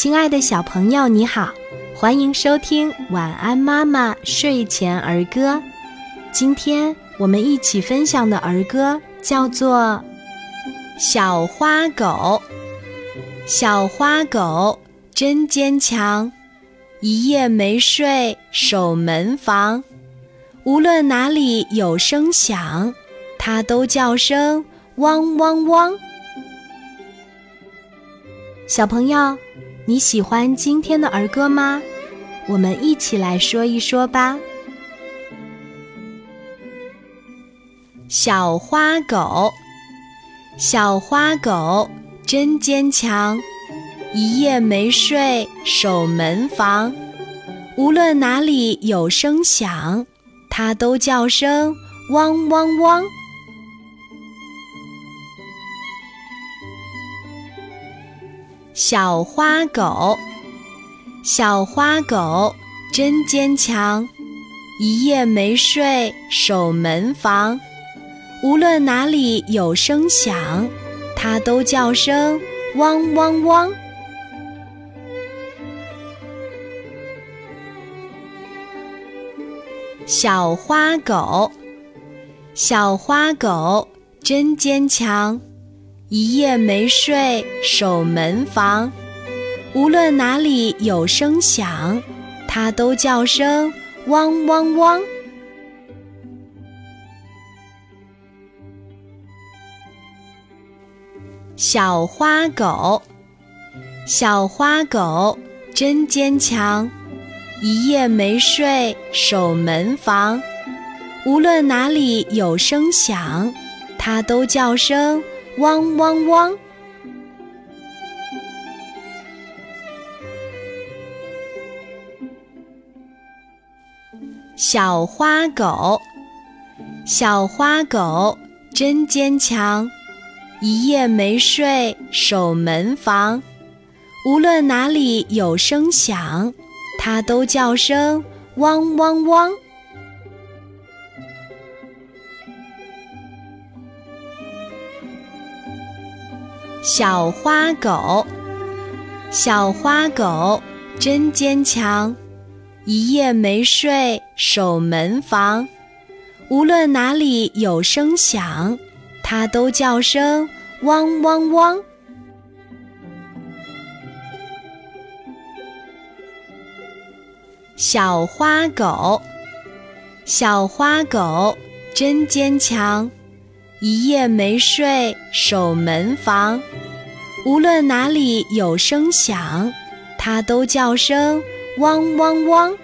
亲爱的小朋友，你好，欢迎收听《晚安妈妈睡前儿歌》。今天我们一起分享的儿歌叫做《小花狗》。小花狗真坚强，一夜没睡守门房，无论哪里有声响，它都叫声汪汪汪。小朋友。你喜欢今天的儿歌吗？我们一起来说一说吧。小花狗，小花狗真坚强，一夜没睡守门房，无论哪里有声响，它都叫声汪汪汪。小花狗，小花狗真坚强，一夜没睡守门房，无论哪里有声响，它都叫声汪汪汪。小花狗，小花狗真坚强。一夜没睡守门房，无论哪里有声响，它都叫声汪汪汪。小花狗，小花狗真坚强，一夜没睡守门房，无论哪里有声响，它都叫声。汪汪汪！小花狗，小花狗真坚强，一夜没睡守门房，无论哪里有声响，它都叫声汪汪汪。小花狗，小花狗真坚强，一夜没睡守门房，无论哪里有声响，它都叫声汪汪汪。小花狗，小花狗真坚强。一夜没睡守门房，无论哪里有声响，它都叫声汪汪汪。